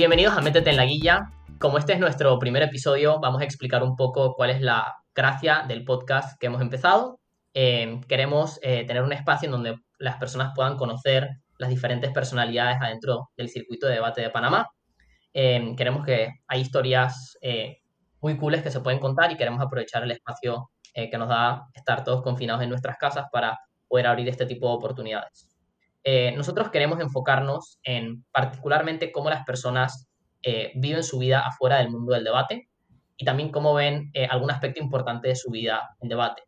Bienvenidos a Métete en la Guilla. Como este es nuestro primer episodio, vamos a explicar un poco cuál es la gracia del podcast que hemos empezado. Eh, queremos eh, tener un espacio en donde las personas puedan conocer las diferentes personalidades adentro del circuito de debate de Panamá. Eh, queremos que hay historias muy cooles que se pueden contar y queremos aprovechar el espacio que nos da estar todos confinados en nuestras casas para poder abrir este tipo de oportunidades. Eh, nosotros queremos enfocarnos en particularmente cómo las personas eh, viven su vida afuera del mundo del debate y también cómo ven eh, algún aspecto importante de su vida en debate.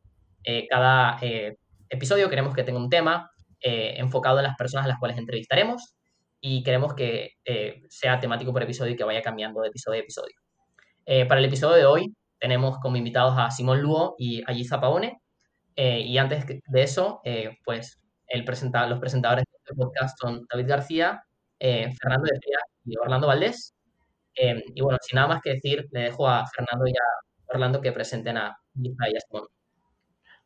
cada episodio queremos que tenga un tema enfocado en las personas a las cuales entrevistaremos y queremos que sea temático por episodio y que vaya cambiando de episodio a episodio. para el episodio de hoy tenemos como invitados a Simón Luo y a Giza Paone. y antes de eso, pues los presentadores de este podcast son David García, eh, Fernando de Fría y Orlando Valdés. Eh, y bueno, sin nada más que decir, le dejo a Fernando y a Orlando que presenten a Lisa y a Simón.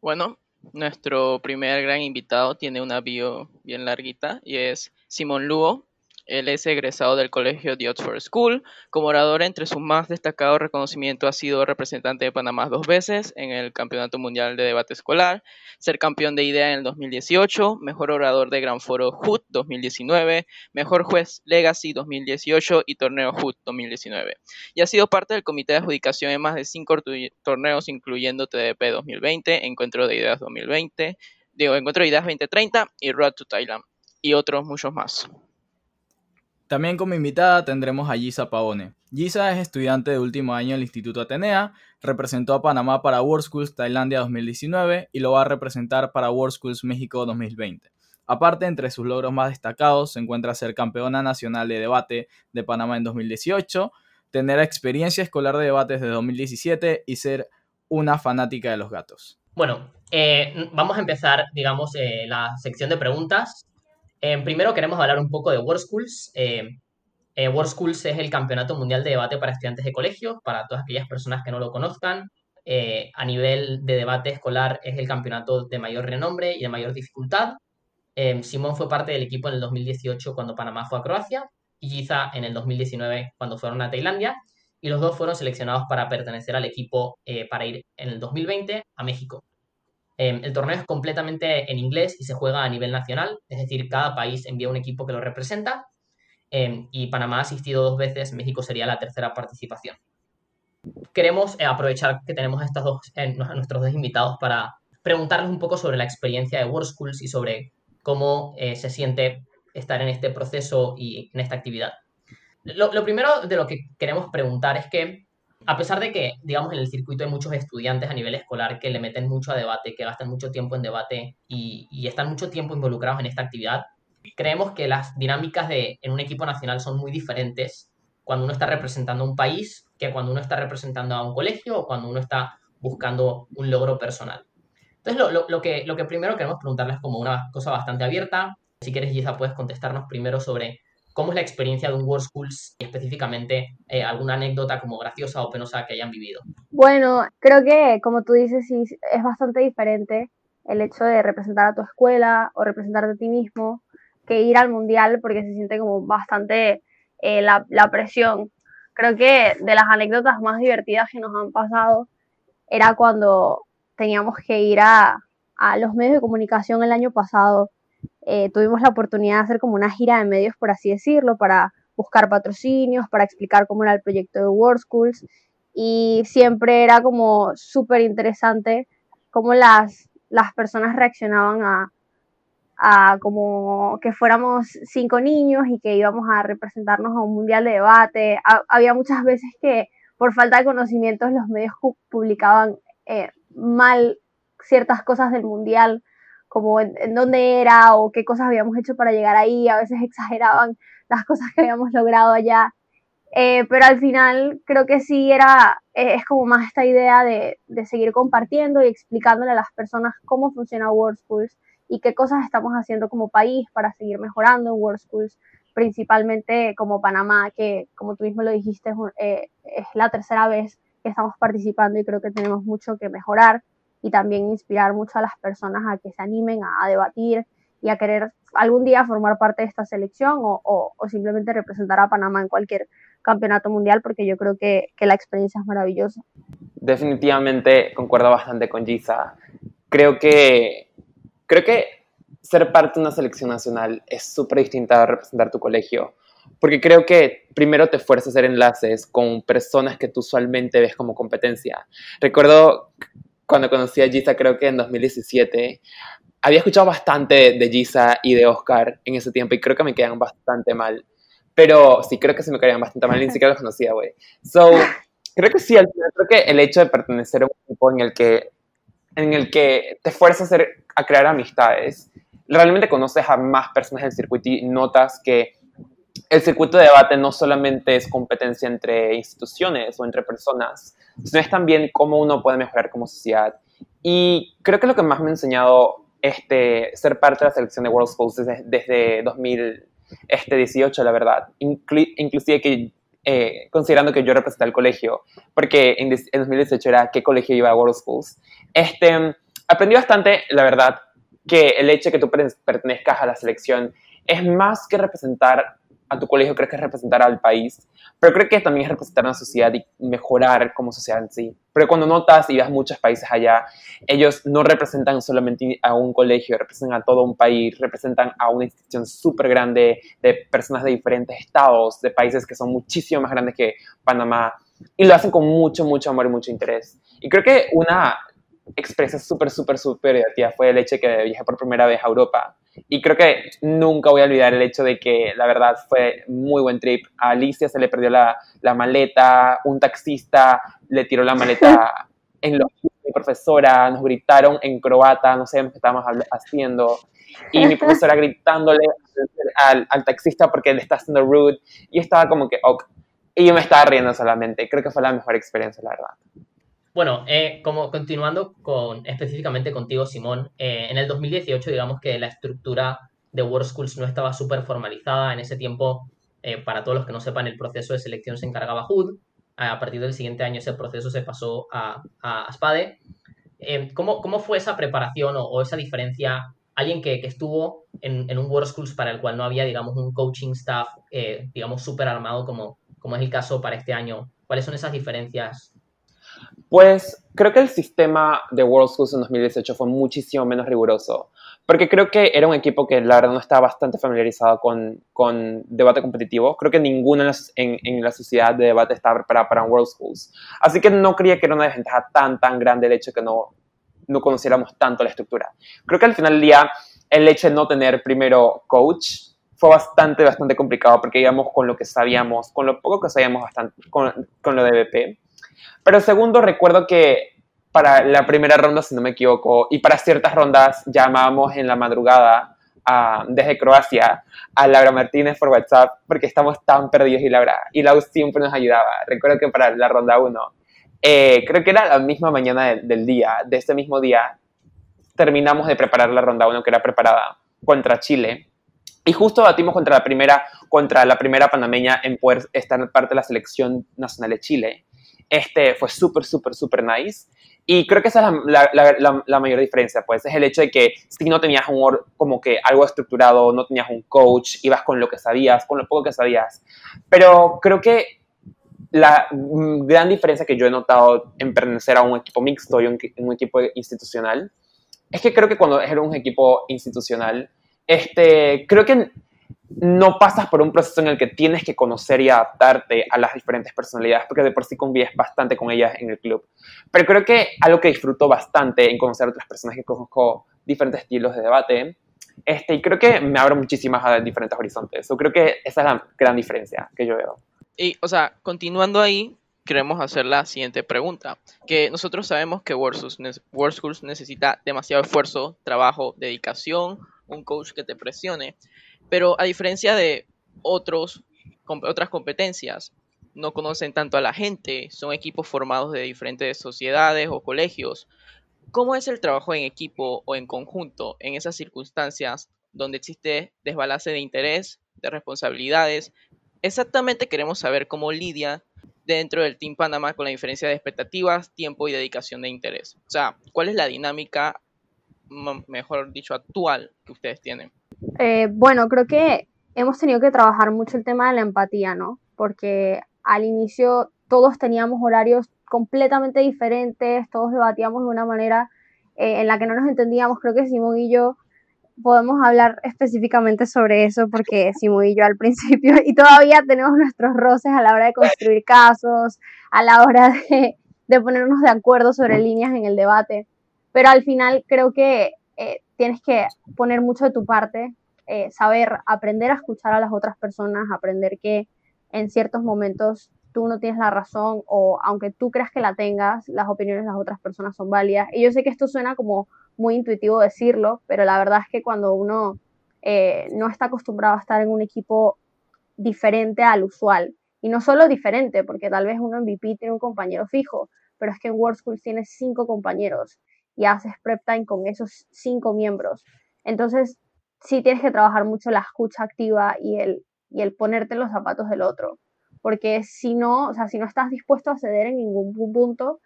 Bueno, nuestro primer gran invitado tiene una bio bien larguita y es Simón Lugo, él es egresado del colegio The Oxford School. Como orador, entre sus más destacados reconocimientos ha sido representante de Panamá dos veces en el Campeonato Mundial de Debate Escolar, ser campeón de IDEA en el 2018, mejor orador de Gran Foro HUT 2019, mejor juez Legacy 2018 y torneo HUT 2019. Y ha sido parte del comité de adjudicación en más de cinco torneos, incluyendo TDP 2020, Encuentro de Ideas 2020, digo, Encuentro de Ideas 2030 y Road to Thailand, y otros muchos más. También como invitada tendremos a Gisa Paone. Gisa es estudiante de último año del Instituto Atenea, representó a Panamá para World Schools Tailandia 2019 y lo va a representar para World Schools México 2020. Aparte, entre sus logros más destacados se encuentra ser campeona nacional de debate de Panamá en 2018, tener experiencia escolar de debates desde 2017 y ser una fanática de los gatos. Bueno, eh, vamos a empezar, digamos, eh, la sección de preguntas. Eh, primero queremos hablar un poco de World Schools. Eh, eh, World Schools es el campeonato mundial de debate para estudiantes de colegio, para todas aquellas personas que no lo conozcan. a nivel de debate escolar es el campeonato de mayor renombre y de mayor dificultad. Simón fue parte del equipo en el 2018 cuando Panamá fue a Croacia y Giza en el 2019 cuando fueron a Tailandia y los dos fueron seleccionados para pertenecer al equipo para ir en el 2020 a México. Em, el torneo es completamente en inglés y se juega a nivel nacional, es decir, cada país envía un equipo que lo representa em, y Panamá ha asistido dos veces, México sería la tercera participación. Queremos eh, aprovechar que tenemos estos dos, nuestros dos invitados para preguntarles un poco sobre la experiencia de World Schools y sobre cómo eh, se siente estar en este proceso y en esta actividad. lo primero de lo que queremos preguntar es que a pesar de que, digamos, en el circuito hay muchos estudiantes a nivel escolar que le meten mucho a debate, que gastan mucho tiempo en debate y, están mucho tiempo involucrados en esta actividad, creemos que las dinámicas de, en un equipo nacional son muy diferentes cuando uno está representando a un país que cuando uno está representando a un colegio o cuando uno está buscando un logro personal. Entonces, lo, que, primero queremos preguntarles como una cosa bastante abierta. Si quieres, Giza, puedes contestarnos primero sobre ¿Cómo es la experiencia de un World Schools y específicamente eh, alguna anécdota como graciosa o penosa que hayan vivido? Bueno, creo que como tú dices, sí, es bastante diferente el hecho de representar a tu escuela o representarte a ti mismo que ir al mundial porque se siente como bastante eh, la, la presión. Creo que de las anécdotas más divertidas que nos han pasado era cuando teníamos que ir a, a los medios de comunicación el año pasado eh, tuvimos la oportunidad de hacer como una gira de medios, por así decirlo, para buscar patrocinios, para explicar cómo era el proyecto de World Schools y siempre era como súper interesante cómo las, las personas reaccionaban a, a como que fuéramos cinco niños y que íbamos a representarnos a un mundial de debate. había muchas veces que por falta de conocimientos los medios publicaban eh, mal ciertas cosas del mundial como en, dónde era o qué cosas habíamos hecho para llegar ahí, a veces exageraban las cosas que habíamos logrado allá. Eh, pero al final creo que sí era, eh, es como más esta idea de, de, seguir compartiendo y explicándole a las personas cómo funciona World Schools y qué cosas estamos haciendo como país para seguir mejorando en World Schools, principalmente como Panamá, que como tú mismo lo dijiste, es, eh, es la tercera vez que estamos participando y creo que tenemos mucho que mejorar y también inspirar mucho a las personas a que se animen a, debatir y a querer algún día formar parte de esta selección o, simplemente representar a Panamá en cualquier campeonato mundial, porque yo creo que, que la experiencia es maravillosa. Definitivamente concuerdo bastante con Gisa. Creo que, creo que ser parte de una selección nacional es súper distinta a representar tu colegio, porque creo que primero te fuerza a hacer enlaces con personas que tú usualmente ves como competencia. Recuerdo cuando conocí a Gisa, creo que en 2017, había escuchado bastante de Gisa y de Oscar en ese tiempo y creo que me quedan bastante mal. Pero sí, creo que sí me quedaban bastante mal, ni siquiera los conocía, güey. So, creo que sí, creo que el hecho de pertenecer a un equipo en el que, en el que te fuerzas a, hacer, a crear amistades, realmente conoces a más personas del circuito y notas que el circuito de debate no solamente es competencia entre instituciones o entre personas, sino es también cómo uno puede mejorar como sociedad. Y creo que lo que más me ha enseñado este, ser parte de la selección de World Schools desde, desde 2018, la verdad, inclusive que eh, considerando que yo representé al colegio, porque en, en, 2018 era qué colegio iba a World Schools, este, aprendí bastante, la verdad, que el hecho de que tú pertenezcas a la selección es más que representar a tu colegio, creo que es representar al país, pero creo que también es representar a la sociedad y mejorar como sociedad en sí. Pero cuando notas y vas muchos países allá, ellos no representan solamente a un colegio, representan a todo un país, representan a una institución súper grande de personas de diferentes estados, de países que son muchísimo más grandes que Panamá, y lo hacen con mucho, mucho amor y mucho interés. Y creo que una experiencia súper, súper, súper divertida fue el hecho de que viajé por primera vez a Europa. Y creo que nunca voy a olvidar el hecho de que la verdad fue muy buen trip. A Alicia se le perdió la, la maleta, un taxista le tiró la maleta en los mi profesora, nos gritaron en croata, no sé qué estábamos haciendo. Y mi profesora gritándole al, al, taxista porque le está haciendo rude. Y estaba como que, ok. Y yo me estaba riendo solamente. Creo que fue la mejor experiencia, la verdad. Bueno, eh, como continuando con específicamente contigo, Simón, eh, en el 2018 digamos que la estructura de World Schools no estaba súper formalizada. En ese tiempo, eh, para todos los que no sepan, el proceso de selección se encargaba HUD. A partir del siguiente año ese proceso se pasó a, a SPADE. ¿cómo, ¿cómo, fue esa preparación o, esa diferencia? Alguien que, que estuvo en, en, un World Schools para el cual no había, digamos, un coaching staff, digamos, súper armado como, como es el caso para este año. ¿Cuáles son esas diferencias pues creo que el sistema de World Schools en 2018 fue muchísimo menos riguroso, porque creo que era un equipo que la verdad no estaba bastante familiarizado con, con debate competitivo. Creo que ninguno en, en, la sociedad de debate estaba preparada para World Schools. Así que no creía que era una desventaja tan, tan grande el hecho de que no, no conociéramos tanto la estructura. Creo que al final del día, el hecho de no tener primero coach fue bastante, bastante complicado porque íbamos con lo que sabíamos, con lo poco que sabíamos bastante, con, con lo de BP pero segundo, recuerdo que para la primera ronda, si no me equivoco, y para ciertas rondas llamábamos en la madrugada desde Croacia a Laura Martínez por WhatsApp porque estamos tan perdidos y Laura, y Laura siempre nos ayudaba. Recuerdo que para la ronda 1, eh, creo que era la misma mañana del, día, de ese mismo día, terminamos de preparar la ronda 1 que era preparada contra Chile. Y justo batimos contra la primera, contra la primera panameña en poder estar parte de la selección nacional de Chile. Este fue súper, súper, súper nice. Y creo que esa es la, la, la, mayor diferencia, pues, es el hecho de que si no tenías un, como que algo estructurado, no tenías un coach, ibas con lo que sabías, con lo poco que sabías. Pero creo que la gran diferencia que yo he notado en pertenecer a un equipo mixto y un, un equipo institucional es que creo que cuando eres un equipo institucional, este, creo que no pasas por un proceso en el que tienes que conocer y adaptarte a las diferentes personalidades, porque de por sí convives bastante con ellas en el club. Pero creo que algo que disfruto bastante en conocer a otras personas que conozco diferentes estilos de debate, este, y creo que me abro muchísimas a diferentes horizontes. Yo creo que esa es la gran diferencia que yo veo. Y, o sea, continuando ahí, queremos hacer la siguiente pregunta, que nosotros sabemos que World Schools necesita demasiado esfuerzo, trabajo, dedicación, un coach que te presione, pero a diferencia de otros, otras competencias, no conocen tanto a la gente, son equipos formados de diferentes sociedades o colegios. ¿Cómo es el trabajo en equipo o en conjunto en esas circunstancias donde existe desbalance de interés, de responsabilidades? Exactamente queremos saber cómo lidia dentro del Team Panamá con la diferencia de expectativas, tiempo y dedicación de interés. O sea, ¿cuál es la dinámica mejor dicho, actual que ustedes tienen? Eh, bueno, creo que hemos tenido que trabajar mucho el tema de la empatía, ¿no? Porque al inicio todos teníamos horarios completamente diferentes, todos debatíamos de una manera eh, en la que no nos entendíamos. Creo que Simón y yo podemos hablar específicamente sobre eso porque Simón y yo al principio y todavía tenemos nuestros roces a la hora de construir casos, a la hora de, de ponernos de acuerdo sobre líneas en el debate. Pero al final creo que eh, tienes que poner mucho de tu parte, eh, saber aprender a escuchar a las otras personas, aprender que en ciertos momentos tú no tienes la razón o aunque tú creas que la tengas, las opiniones de las otras personas son válidas. Y yo sé que esto suena como muy intuitivo decirlo, pero la verdad es que cuando uno eh, no está acostumbrado a estar en un equipo diferente al usual, y no solo diferente, porque tal vez uno en VP tiene un compañero fijo, pero es que en World Schools tienes cinco compañeros y haces prep time con esos cinco miembros. Entonces, sí tienes que trabajar mucho la escucha activa y el, y el ponerte los zapatos del otro. Porque si no, o sea, si no estás dispuesto a ceder en ningún punto,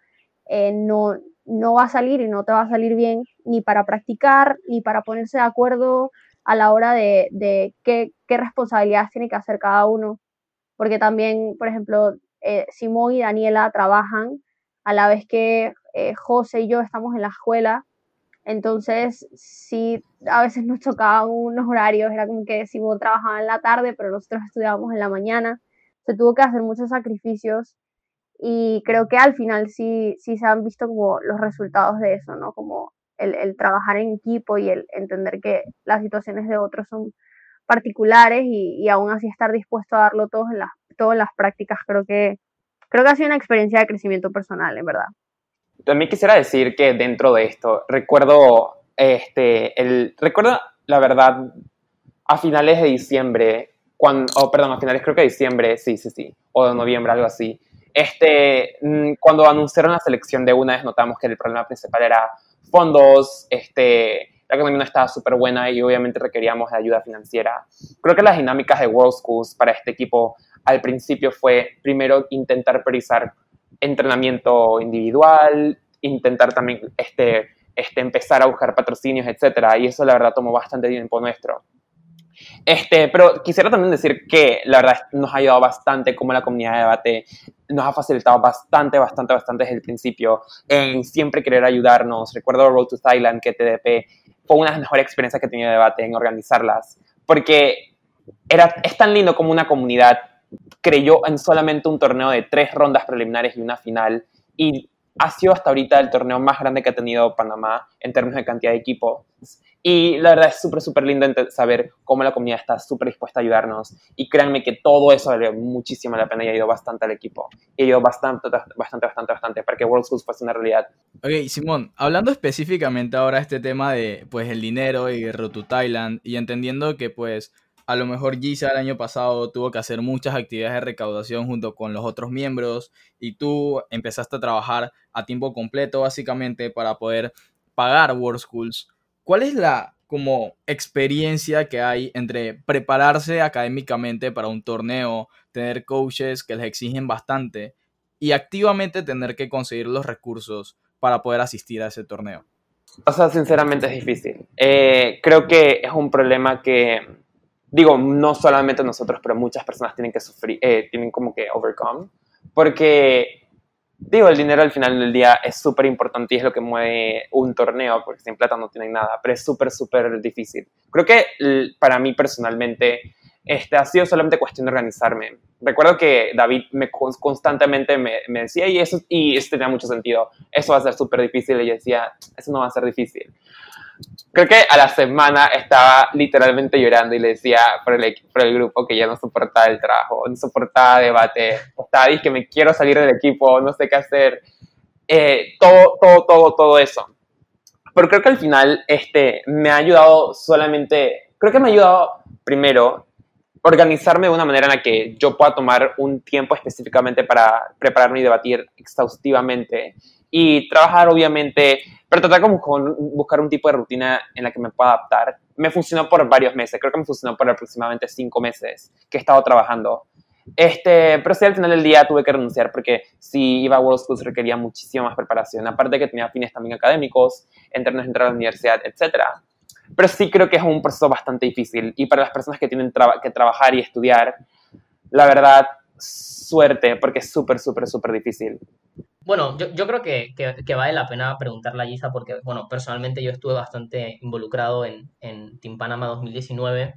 eh, no, no va a salir y no te va a salir bien ni para practicar, ni para ponerse de acuerdo a la hora de, qué, qué, responsabilidades tiene que hacer cada uno. Porque también, por ejemplo, eh, Simón y Daniela trabajan a la vez que eh, José y yo estamos en la escuela. Entonces, sí, a veces nos chocaban unos horarios, era como que Simón trabajaba en la tarde, pero nosotros estudiábamos en la mañana. Se tuvo que hacer muchos sacrificios y creo que al final sí, sí se han visto como los resultados de eso, ¿no? Como el, trabajar en equipo y el entender que las situaciones de otros son particulares y, y aún así estar dispuesto a darlo todo en, las, todo en las prácticas, creo que, creo que ha sido una experiencia de crecimiento personal, en verdad. También quisiera decir que dentro de esto, recuerdo, este, el, recuerdo la verdad, a finales de diciembre, cuando, oh, perdón, a finales creo que de diciembre, sí, sí, sí, o de noviembre, algo así, este, mm, cuando anunciaron la selección de una vez notamos que el problema principal era fondos, este, la economía no estaba súper buena y obviamente requeríamos de ayuda financiera. Creo que las dinámicas de World Schools para este equipo al principio fue primero intentar priorizar entrenamiento individual, intentar también este, este, empezar a buscar patrocinios, etc. Y eso la verdad tomó bastante tiempo nuestro. Este, pero quisiera también decir que la verdad nos ha ayudado bastante como la comunidad de debate nos ha facilitado bastante, bastante, bastante desde el principio en siempre querer ayudarnos. Recuerdo Road to Thailand que TDP fue una de las mejores experiencias que he tenido de debate en organizarlas, porque era, es tan lindo como una comunidad creyó en solamente un torneo de tres rondas preliminares y una final y ha sido hasta ahorita el torneo más grande que ha tenido Panamá en términos de cantidad de equipos. Y la verdad es súper, súper lindo saber cómo la comunidad está súper dispuesta a ayudarnos. Y créanme que todo eso vale muchísimo la pena y ido bastante al equipo. Y ido bastante, bastante, bastante, bastante para que World Schools fuese una realidad. Ok, Simón, hablando específicamente ahora de este tema de pues el dinero y Road to Thailand y entendiendo que pues a lo mejor Giza el año pasado tuvo que hacer muchas actividades de recaudación junto con los otros miembros y tú empezaste a trabajar a tiempo completo básicamente para poder pagar World Schools. ¿Cuál es la como experiencia que hay entre prepararse académicamente para un torneo, tener coaches que les exigen bastante y activamente tener que conseguir los recursos para poder asistir a ese torneo? O sea, sinceramente es difícil. Eh, creo que es un problema que, digo, no solamente nosotros, pero muchas personas tienen que sufrir, eh, tienen como que overcome, porque digo, el dinero al final del día es súper importante y es lo que mueve un torneo, porque sin plata no tienen nada, pero es súper, súper difícil. Creo que para mí personalmente este, ha sido solamente cuestión de organizarme. Recuerdo que David me constantemente me, me decía, y eso, y eso tenía mucho sentido, eso va a ser súper difícil, y yo decía, eso no va a ser difícil creo que a la semana estaba literalmente llorando y le decía por el, por el grupo que ya no soportaba el trabajo, no soportaba debate, estaba diciendo que me quiero salir del equipo, no sé qué hacer, eh, todo, todo, todo, todo eso. Pero creo que al final este, me ha ayudado solamente, creo que me ha ayudado primero organizarme de una manera en la que yo pueda tomar un tiempo específicamente para prepararme y debatir exhaustivamente y trabajar obviamente pero tratar como con buscar un tipo de rutina en la que me pueda adaptar. Me funcionó por varios meses, creo que me funcionó por aproximadamente cinco meses que he estado trabajando. Este, pero sí, al final del día tuve que renunciar porque si iba a World Schools requería muchísima más preparación, aparte que tenía fines también académicos, en términos de entrar a la universidad, etc. Pero sí creo que es un proceso bastante difícil y para las personas que tienen que trabajar y estudiar, la verdad, suerte, porque es súper, súper, súper difícil. Bueno, yo, creo que, vale la pena preguntarle a Giza porque, bueno, personalmente yo estuve bastante involucrado en, en Team Panama 2019.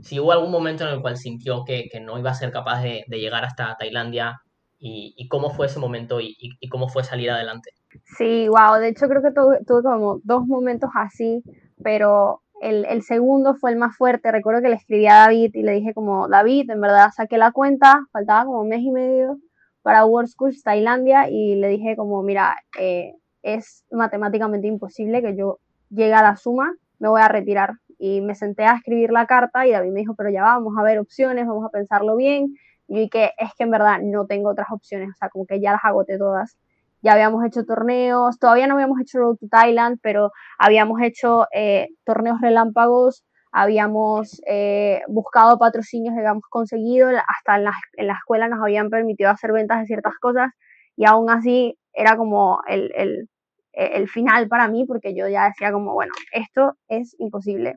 Si hubo algún momento en el cual sintió que, no iba a ser capaz de, llegar hasta Tailandia y, cómo fue ese momento y, y, cómo fue salir adelante. Sí, wow, de hecho creo que tuve, tuve como dos momentos así, pero el, el, segundo fue el más fuerte. Recuerdo que le escribí a David y le dije como, David, en verdad saqué la cuenta, faltaba como un mes y medio para World Schools Tailandia y le dije como, mira, eh, es matemáticamente imposible que yo llegue a la suma, me voy a retirar. Y me senté a escribir la carta y David me dijo, pero ya vamos a ver opciones, vamos a pensarlo bien. Y que es que en verdad no tengo otras opciones, o sea, como que ya las agoté todas. Ya habíamos hecho torneos, todavía no habíamos hecho Road to Thailand, pero habíamos hecho eh, torneos relámpagos habíamos eh, buscado patrocinios, habíamos conseguido, hasta en la, en la, escuela nos habían permitido hacer ventas de ciertas cosas y aún así era como el, el, el final para mí porque yo ya decía como, bueno, esto es imposible.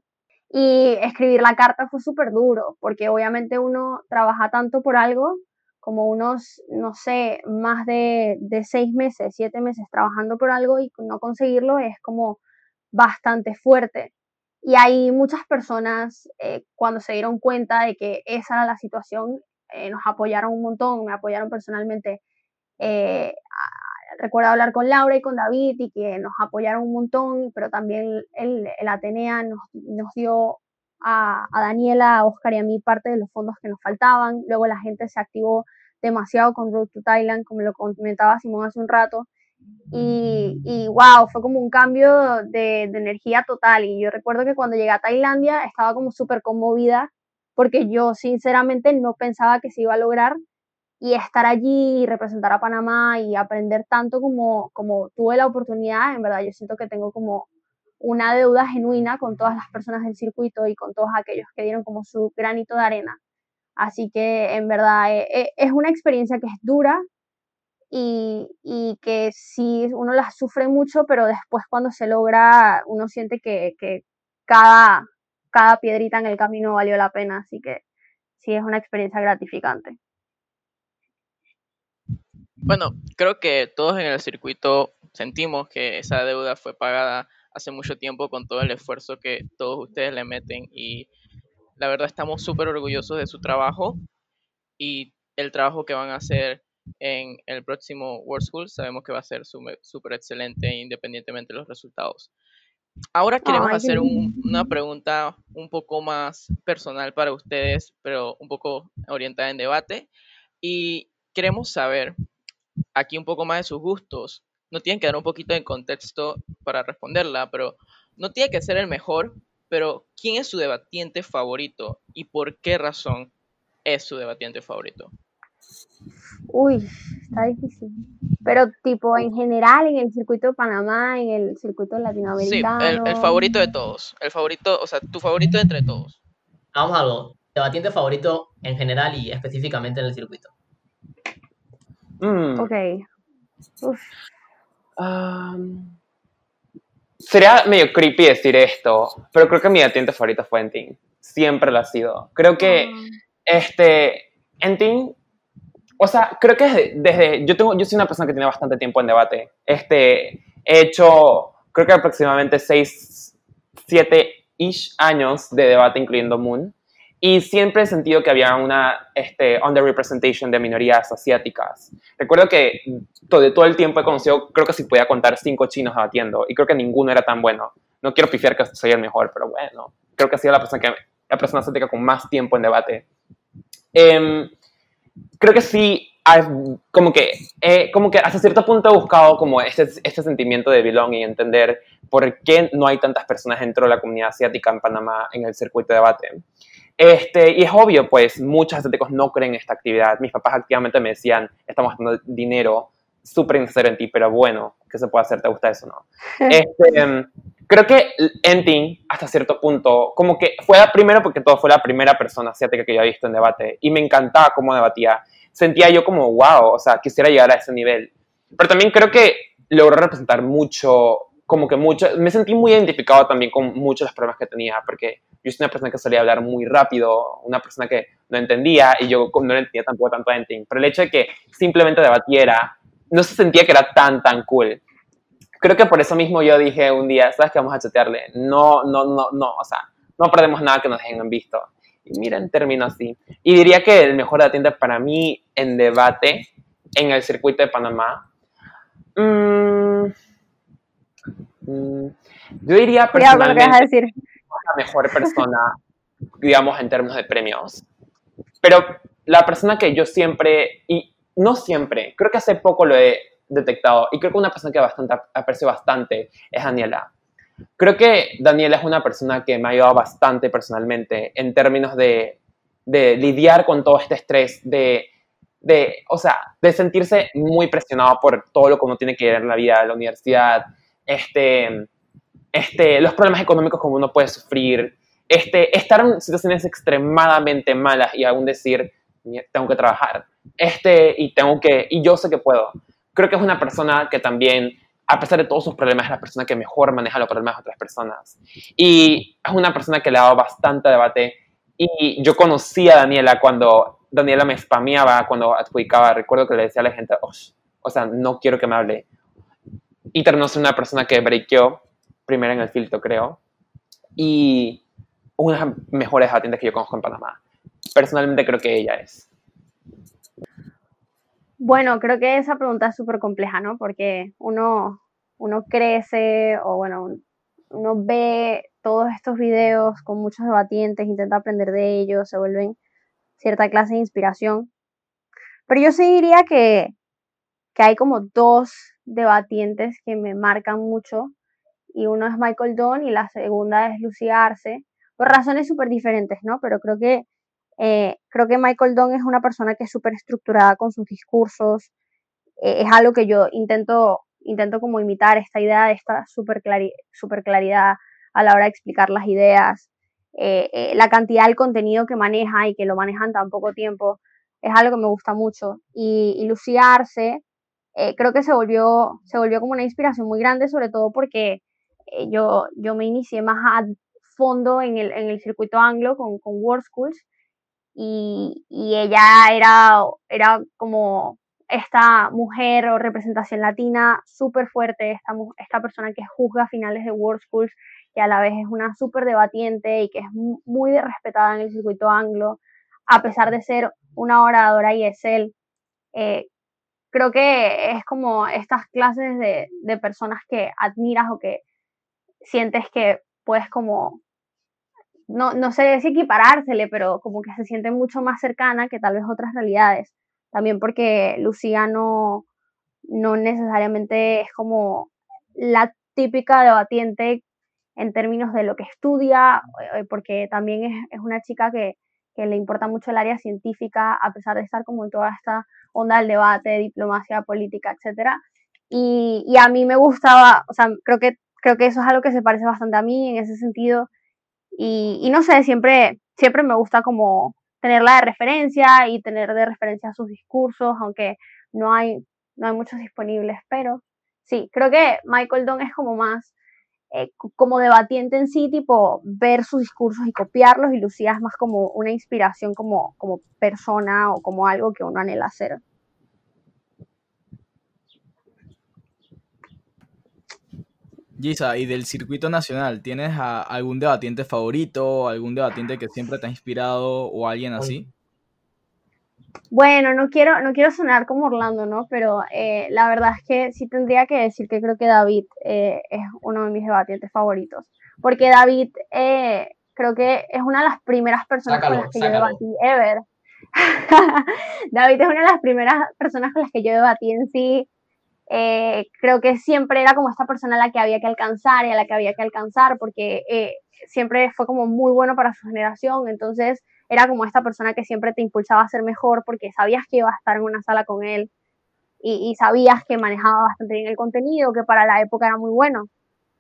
Y escribir la carta fue súper duro porque obviamente uno trabaja tanto por algo como unos, no sé, más de, de seis meses, siete meses trabajando por algo y no conseguirlo es como bastante fuerte. Y hay muchas personas, eh, cuando se dieron cuenta de que esa era la situación, eh, nos apoyaron un montón, me apoyaron personalmente. Eh, recuerdo hablar con Laura y con David y que nos apoyaron un montón, pero también el, el Atenea nos, nos dio a, a, Daniela, a Oscar y a mí parte de los fondos que nos faltaban. Luego la gente se activó demasiado con Road to Thailand, como lo comentaba Simón hace un rato. Y, y, wow, fue como un cambio de, energía total. Y yo recuerdo que cuando llegué a Tailandia estaba como súper conmovida porque yo sinceramente no pensaba que se iba a lograr y estar allí y representar a Panamá y aprender tanto como, como tuve la oportunidad, en verdad yo siento que tengo como una deuda genuina con todas las personas del circuito y con todos aquellos que dieron como su granito de arena. Así que en verdad eh, eh, es una experiencia que es dura, y, y, que sí, uno las sufre mucho, pero después cuando se logra, uno siente que, que cada, cada piedrita en el camino valió la pena, así que sí es una experiencia gratificante. Bueno, creo que todos en el circuito sentimos que esa deuda fue pagada hace mucho tiempo con todo el esfuerzo que todos ustedes le meten y la verdad estamos súper orgullosos de su trabajo y el trabajo que van a hacer en el próximo World School sabemos que va a ser súper excelente independientemente de los resultados. Ahora queremos hacer una pregunta un poco más personal para ustedes, pero un poco orientada en debate. Y queremos saber aquí un poco más de sus gustos. No tienen que dar un poquito de contexto para responderla, pero no tiene que ser el mejor, pero ¿quién es su debatiente favorito y por qué razón es su debatiente favorito? Uy, está difícil. Pero tipo en general, en el circuito de Panamá, en el circuito latinoamericano. Sí, el, favorito de todos. El favorito, o sea, tu favorito entre todos. Vamos a algo. Debatiente favorito en general y específicamente en el circuito. Mm. Ok. sería medio creepy decir esto, pero creo que mi debatiente favorito fue Entin. Siempre lo ha sido. Creo que ah. este, Entin o sea, creo que desde, yo tengo, yo soy una persona que tiene bastante tiempo en debate. Este, he hecho, creo que aproximadamente 6, 7 ish años de debate, incluyendo Moon. Y siempre he sentido que había una este, underrepresentation de minorías asiáticas. Recuerdo que todo, todo el tiempo he conocido, creo que si podía contar cinco chinos debatiendo, y creo que ninguno era tan bueno. No quiero pifiar que soy el mejor, pero bueno, creo que ha sido la persona, que, la persona asiática con más tiempo en debate. Eh, creo que sí, como que, eh, como que hasta cierto punto he buscado como este, este sentimiento de belonging, entender por qué no hay tantas personas dentro de la comunidad asiática en Panamá en el circuito de debate. Este, y es obvio, pues muchos asiáticos no creen en esta actividad. Mis papás activamente me decían, estamos gastando dinero súper necesario en ti, pero bueno, ¿qué se puede hacer? ¿Te gusta eso no? Este, creo que Entin, hasta cierto punto, como que fue la primero porque todo fue la primera persona asiática que yo había visto en debate y me encantaba cómo debatía. Sentía yo como, wow, o sea, quisiera llegar a ese nivel. Pero también creo que logró representar mucho, como que mucho, me sentí muy identificado también con muchos de los problemas que tenía, porque yo soy una persona que solía hablar muy rápido, una persona que no entendía y yo no entendía tampoco tanto a Entin. Pero el hecho de que simplemente debatiera, no se sentía que era tan, tan cool creo que por eso mismo yo dije un día, ¿sabes que vamos a chatearle? No, no, no, no, o sea, no perdemos nada que nos hayan visto. Y miren, termino así. Y diría que el mejor atiende para mí en debate en el circuito de Panamá. Mm, mm, yo diría personalmente decir. la mejor persona, digamos, en términos de premios. Pero la persona que yo siempre, y no siempre, creo que hace poco lo he detectado, y creo que una persona que bastante, aprecio bastante es Daniela. Creo que Daniela es una persona que me ha ayudado bastante personalmente en términos de, de lidiar con todo este estrés, de, de, o sea, de sentirse muy presionado por todo lo que uno tiene que ir en la vida, la universidad, este, este, los problemas económicos como uno puede sufrir, este, estar en situaciones extremadamente malas y aún decir, tengo que trabajar, este, y tengo que, y yo sé que puedo creo que es una persona que también, a pesar de todos sus problemas, es la persona que mejor maneja los problemas de otras personas. Y es una persona que le ha dado bastante debate. Y yo conocí a Daniela cuando Daniela me spameaba, cuando adjudicaba. Recuerdo que le decía a la gente, o sea, no quiero que me hable. Y terminó siendo una persona que breakeó primero en el filtro, creo. Y una de las mejores atiendas que yo conozco en Panamá. Personalmente creo que ella es. Bueno, creo que esa pregunta es súper compleja, ¿no? Porque uno, uno crece o bueno, uno ve todos estos videos con muchos debatientes, intenta aprender de ellos, se vuelven cierta clase de inspiración. Pero yo sí diría que, que hay como dos debatientes que me marcan mucho y uno es Michael Don y la segunda es Lucia Arce, por razones súper diferentes, ¿no? Pero creo que eh, creo que Michael Don es una persona que es súper estructurada con sus discursos. Eh, es algo que yo intento, intento como imitar esta idea de esta súper super claridad a la hora de explicar las ideas. Eh, la cantidad del contenido que maneja y que lo manejan tan poco tiempo es algo que me gusta mucho. Y, y luciarse, creo que se volvió, se volvió como una inspiración muy grande, sobre todo porque yo, yo me inicié más a fondo en el, en el circuito anglo con, con World Schools y, ella era, era como esta mujer o representación latina súper fuerte, esta, esta persona que juzga finales de World Schools, que a la vez es una súper debatiente y que es muy respetada en el circuito anglo, a pesar de ser una oradora y es él. Eh, creo que es como estas clases de, de personas que admiras o que sientes que puedes como no, no sé si equiparársele, pero como que se siente mucho más cercana que tal vez otras realidades. También porque Lucía no, no necesariamente es como la típica debatiente en términos de lo que estudia, eh, porque también es, es una chica que, que, le importa mucho el área científica, a pesar de estar como en toda esta onda del debate, diplomacia política, etc. Y, y a mí me gustaba, o sea, creo que, creo que eso es algo que se parece bastante a mí en ese sentido, y, no sé, siempre, siempre me gusta como tenerla de referencia y tener de referencia sus discursos, aunque no hay, no hay muchos disponibles, pero sí, creo que Michael Don es como más eh, como debatiente en sí, tipo ver sus discursos y copiarlos, y Lucía es más como una inspiración como, como persona o como algo que uno anhela hacer. Gisa, y del circuito nacional, ¿tienes algún debatiente favorito, algún debatiente que siempre te ha inspirado o alguien así? Bueno, no quiero, no quiero sonar como Orlando, ¿no? Pero eh, la verdad es que sí tendría que decir que creo que David eh, es uno de mis debatientes favoritos. Porque David eh, creo que es una de las primeras personas con las que yo debatí ever. David es una de las primeras personas con las que yo debatí en sí eh, creo que siempre era como esta persona a la que había que alcanzar y a la que había que alcanzar porque eh, siempre fue como muy bueno para su generación, entonces era como esta persona que siempre te impulsaba a ser mejor porque sabías que iba a estar en una sala con él y, sabías que manejaba bastante bien el contenido, que para la época era muy bueno.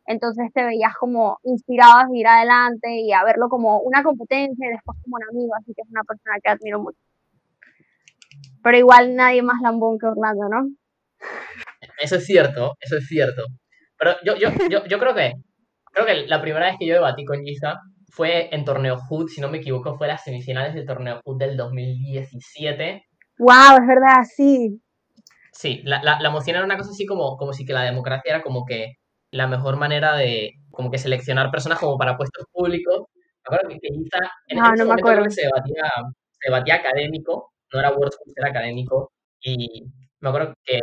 entonces te veías como inspirado a seguir adelante y a verlo como una competencia y después como un amigo, así que es una persona que admiro mucho. Pero igual nadie más lambón que Orlando, ¿no? Eso es cierto, eso es cierto. Pero yo, yo, yo, yo creo que creo que la primera vez que yo debatí con Giza fue en torneo Hood, si no me equivoco, fue las semifinales del torneo Hood del 2017. ¡Wow! Es verdad, sí. Sí, la, la, la moción era una cosa así como, como si que la democracia era como que la mejor manera de como que seleccionar personas como para puestos públicos. Me acuerdo que, Giza en No, ese no me acuerdo. se debatía, se debatía académico, no era World Schools, era académico. Y me acuerdo que,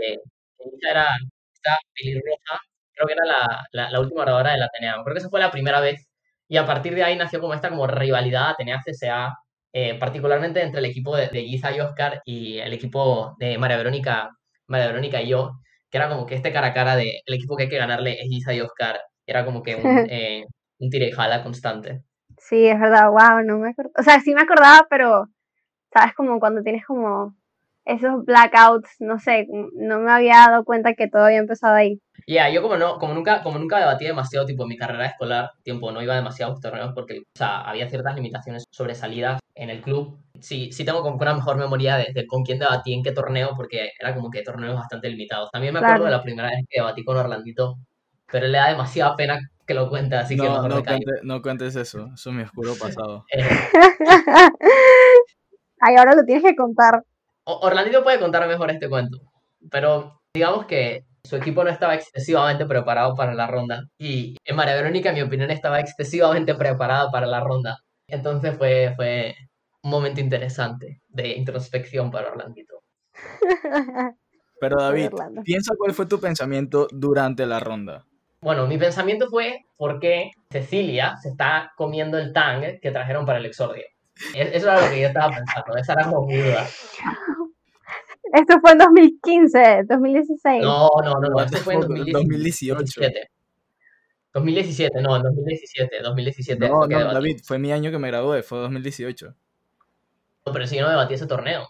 era esta pelirroja, creo que era la, la, la última oradora del Atenea. Creo que esa fue la primera vez. Y a partir de ahí nació como esta como rivalidad Atenea-CCA, eh, particularmente entre el equipo de, de Giza y Oscar y el equipo de María Verónica, María Verónica y yo, que era como que este cara a cara de el equipo que hay que ganarle es Giza y Oscar. Era como que un, eh, un tira y jala constante. Sí, es verdad, wow, no me acuerdo. O sea, sí me acordaba, pero, ¿sabes? Como cuando tienes como esos blackouts, no sé, no me había dado cuenta que todo había empezado ahí. Ya, yo como no, como nunca, como nunca debatí demasiado tipo en mi carrera escolar, tiempo no iba a demasiados torneos porque, o sea, había ciertas limitaciones sobre salidas en el club. Sí, sí tengo como que una mejor memoria de, de con quién debatí en qué torneo, porque era como que torneos bastante limitados. También me acuerdo Claro. de la primera vez que debatí con Orlandito, pero le da demasiada pena que lo cuente, así que No, mejor no, me cuente- no cuentes eso, eso es mi oscuro pasado. Ay, ahora lo tienes que contar. Orlandito puede contar mejor este cuento, pero digamos que su equipo no estaba excesivamente preparado para la ronda y en María Verónica, en mi opinión, estaba excesivamente preparada para la ronda. Entonces fue, fue un momento interesante de introspección para Orlandito. Pero David, piensa cuál fue tu pensamiento durante la ronda. Bueno, mi pensamiento fue por qué Cecilia se está comiendo el tang que trajeron para el exordio. Es- Eso era lo que yo estaba pensando, esa era como mi duda. Esto fue en 2015, 2016. No, no, no, no, esto fue en fuck, 2018. 2018. 2017, no, en 2017, 2017 No, no, debatí. David, fue mi año que me gradué, fue 2018. No, pero si yo no debatí ese torneo.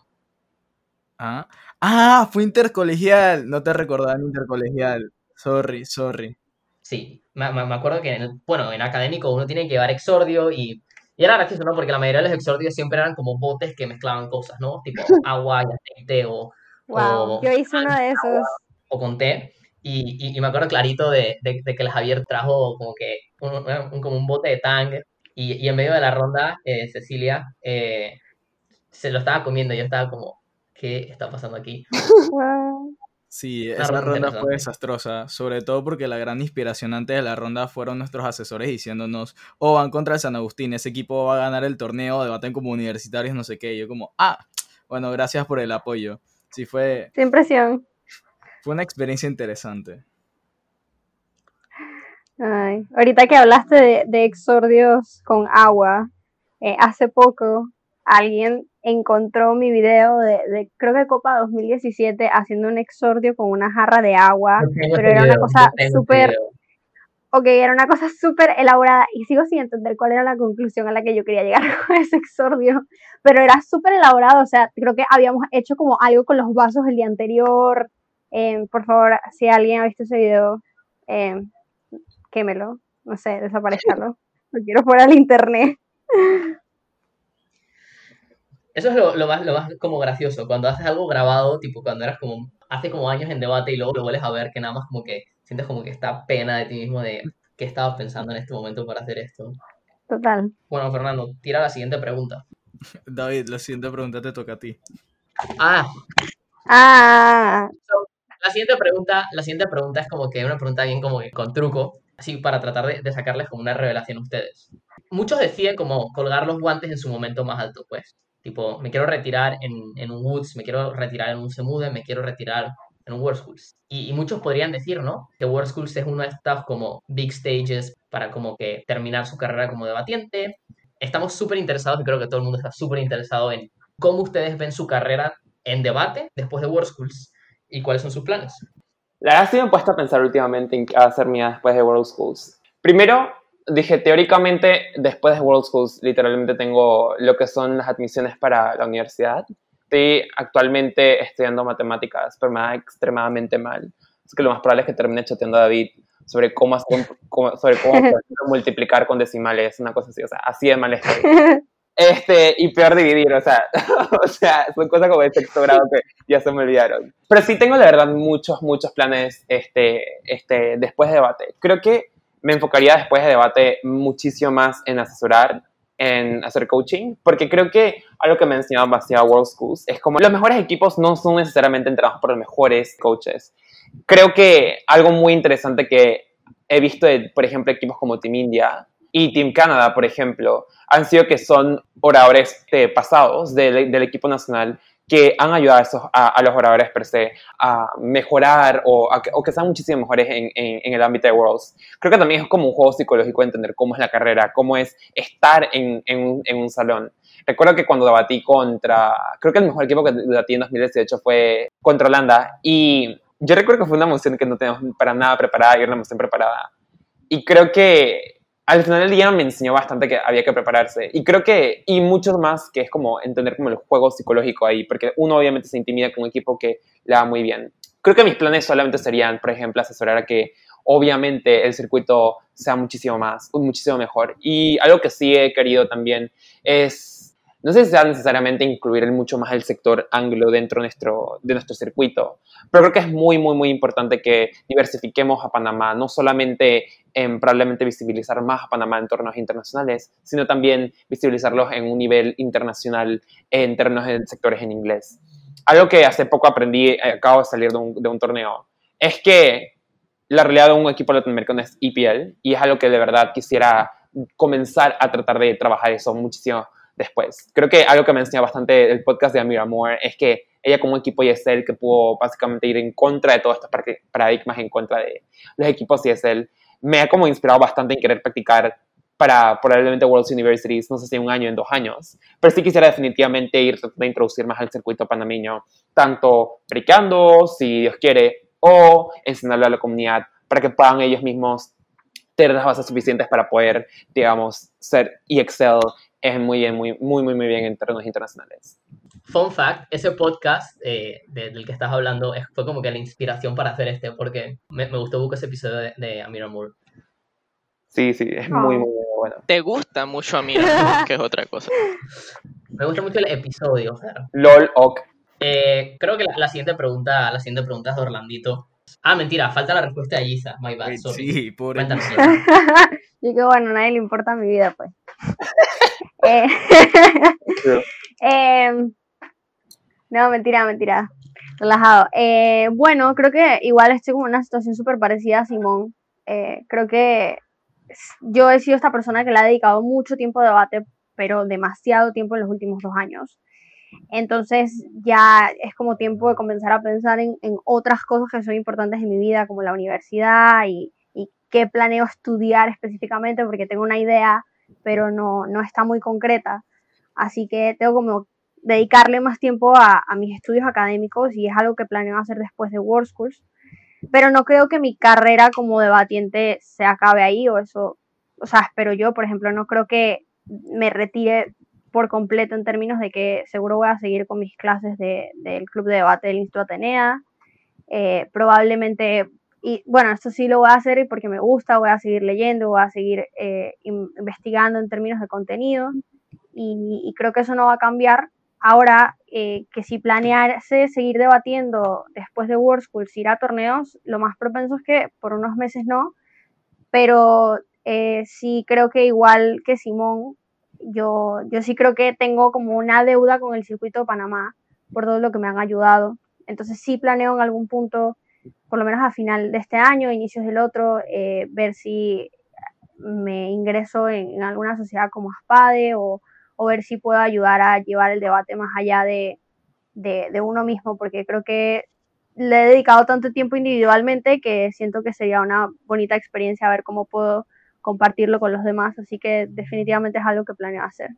Ah, ah, fue intercolegial, no te recordaba en intercolegial. Sorry, sorry. Sí, me, me- me acuerdo que, en el- bueno, en académico uno tiene que llevar exordio y, y era gracioso, ¿no? Porque la mayoría de los exordios siempre eran como botes que mezclaban cosas, ¿no? Tipo agua y aceite o, Wow, o- yo hice uno de esos. o con té. Y, y- y me acuerdo clarito de, de- de que el Javier trajo como que un, un- como un bote de tang y, y en medio de la ronda, eh, Cecilia eh, se lo estaba comiendo y yo estaba como, ¿qué está pasando aquí? Wow. Sí, Una esa ronda ronda fue desastrosa, sobre todo porque la gran inspiración antes de la ronda fueron nuestros asesores diciéndonos, oh, van contra el San Agustín, ese equipo va a ganar el torneo, debaten como universitarios, no sé qué, y yo como, ah, bueno, gracias por el apoyo. Sí, fue, Sin presión. fue una experiencia interesante. Ay, ahorita que hablaste de, de exordios con agua, eh, hace poco alguien encontró mi video de, de, creo que Copa 2017 haciendo un exordio con una jarra de agua, pero era una cosa súper, ok, era una cosa súper elaborada y sigo sin entender cuál era la conclusión a la que yo quería llegar con ese exordio, pero era súper elaborado, o sea, creo que habíamos hecho como algo con los vasos el día anterior. Eh, por favor, si alguien ha visto ese video, eh, quémelo, no sé, desaparezcalo. Lo quiero fuera del internet. Eso es lo, lo más, lo más como gracioso, cuando haces algo grabado, tipo cuando eras como, hace como años en debate y luego lo vuelves a ver, que nada más como que sientes como que esta pena de ti mismo de qué estabas pensando en este momento para hacer esto. Total. Bueno, Fernando, tira la siguiente pregunta. David, la siguiente pregunta te toca a ti. Ah, Ah, la siguiente pregunta, la siguiente pregunta es como que una pregunta bien como que con truco, así para tratar de, de sacarles como una revelación a ustedes. Muchos deciden como colgar los guantes en su momento más alto, pues. Tipo, me quiero retirar en, en un Woods, me quiero retirar en un Semude, me quiero retirar en World Schools. Y, y muchos podrían decir, ¿no? Que World Schools es uno de estos como big stages para como que terminar su carrera como debatiente. Estamos súper interesados, y creo que todo el mundo está súper interesado en cómo ustedes ven su carrera en debate después de World Schools y cuáles son sus planes. La verdad sí me he puesto a pensar últimamente en qué va a ser mía después de World Schools. Primero, dije, teóricamente, después de World Schools, literalmente tengo lo que son las admisiones para la universidad. Estoy actualmente estudiando matemáticas, pero me da extremadamente mal. Así que lo más probable es que termine chateando a David sobre cómo, hacer, sobre cómo multiplicar con decimales, una cosa así, o sea, así de mal estoy. Este, y peor dividir, o sea, o sea, son cosas como de sexto grado que ya se me olvidaron. Pero sí tengo, la verdad, muchos, muchos planes este, este, después de debate. Creo que me enfocaría después de debate muchísimo más en asesorar, en hacer coaching, porque creo que algo que me ha enseñado demasiado World Schools es como los mejores equipos no son necesariamente entrenados por los mejores coaches. Creo que algo muy interesante que he visto de, por ejemplo, equipos como Team India y Team Canada, por ejemplo, han sido que son oradores pasados del, del, equipo nacional que han ayudado a, esos, a, los oradores per se a mejorar o, o que sean muchísimo mejores en, en, el ámbito de Worlds. Creo que también es como un juego psicológico entender cómo es la carrera, cómo es estar en, en un salón. Recuerdo que cuando debatí contra, creo que el mejor equipo que debatí en 2018 fue contra Holanda y yo recuerdo que fue una emoción que no teníamos para nada preparada y era una emoción preparada. Y creo que al final del día me enseñó bastante que había que prepararse. Y creo que, y muchos más, que es como entender como el juego psicológico ahí, porque uno obviamente se intimida con un equipo que le va muy bien. Creo que mis planes solamente serían, por ejemplo, asesorar a que obviamente el circuito sea muchísimo más, muchísimo mejor. Y algo que sí he querido también es no sé si sea necesariamente incluir mucho más el sector anglo dentro de nuestro, de nuestro circuito, pero creo que es muy, muy, muy importante que diversifiquemos a Panamá, no solamente en probablemente visibilizar más a Panamá en torneos internacionales, sino también visibilizarlos en un nivel internacional en términos de sectores en inglés. Algo que hace poco aprendí, eh, acabo de salir de un, de un torneo, es que la realidad de un equipo latinoamericano es EPL y es algo que de verdad quisiera comenzar a tratar de trabajar eso muchísimo después. Creo que algo que me enseña bastante el podcast de Amira Moore es que ella como equipo ESL que pudo básicamente ir en contra de todos estos paradigmas, en contra de los equipos ESL, me ha como inspirado bastante en querer practicar para probablemente World Universities, no sé si un año, en dos años, pero sí quisiera definitivamente ir a introducir más al circuito panameño, tanto predicando, si Dios quiere, o enseñarle a la comunidad para que puedan ellos mismos tener las bases suficientes para poder, digamos, ser y excel es muy bien, muy, muy, muy, muy bien en términos internacionales. Fun fact, ese podcast eh, del que estás hablando fue como que la inspiración para hacer este, porque me, me gustó mucho ese episodio de, de Amir Moore. Sí, sí, es muy, muy, bueno. ¿Te gusta mucho Amir que es otra cosa? Me gusta mucho el episodio. LOL, ok. Eh, creo que la, siguiente pregunta, la siguiente pregunta es de Orlandito. Ah, mentira, falta la respuesta de Giza, my bad, sorry. Sí, por Y que bueno, a nadie le importa mi vida, pues. Eh, em, no, mentira, mentira. Relajado. Eh, bueno, creo que igual estoy como en una situación súper parecida a Simón. Eh, creo que yo he sido esta persona que le ha dedicado mucho tiempo a debate, pero demasiado tiempo en los últimos dos años. Entonces ya es como tiempo de comenzar a pensar en, otras cosas que son importantes en mi vida, como la universidad y, y qué planeo estudiar específicamente, porque tengo una idea pero no, no está muy concreta. Así que tengo como dedicarle más tiempo a, a, mis estudios académicos y es algo que planeo hacer después de World Schools. Pero no creo que mi carrera como debatiente se acabe ahí o eso, o sea, espero yo, por ejemplo, no creo que me retire por completo en términos de que seguro voy a seguir con mis clases de, del club de debate del Instituto Atenea. Eh, probablemente y bueno, esto sí lo voy a hacer porque me gusta, voy a seguir leyendo, voy a seguir eh, investigando en términos de contenido y, creo que eso no va a cambiar. Ahora, eh, que si planearse seguir debatiendo después de World Schools, ir a torneos, lo más propenso es que por unos meses no, pero eh, sí creo que igual que Simón, yo, yo sí creo que tengo como una deuda con el circuito de Panamá por todo lo que me han ayudado. Entonces sí planeo en algún punto por lo menos a final de este año, inicios del otro, eh, ver si me ingreso en, alguna sociedad como ASPADE o, o, ver si puedo ayudar a llevar el debate más allá de, de, uno mismo, porque creo que le he dedicado tanto tiempo individualmente que siento que sería una bonita experiencia ver cómo puedo compartirlo con los demás, así que definitivamente es algo que planeo hacer.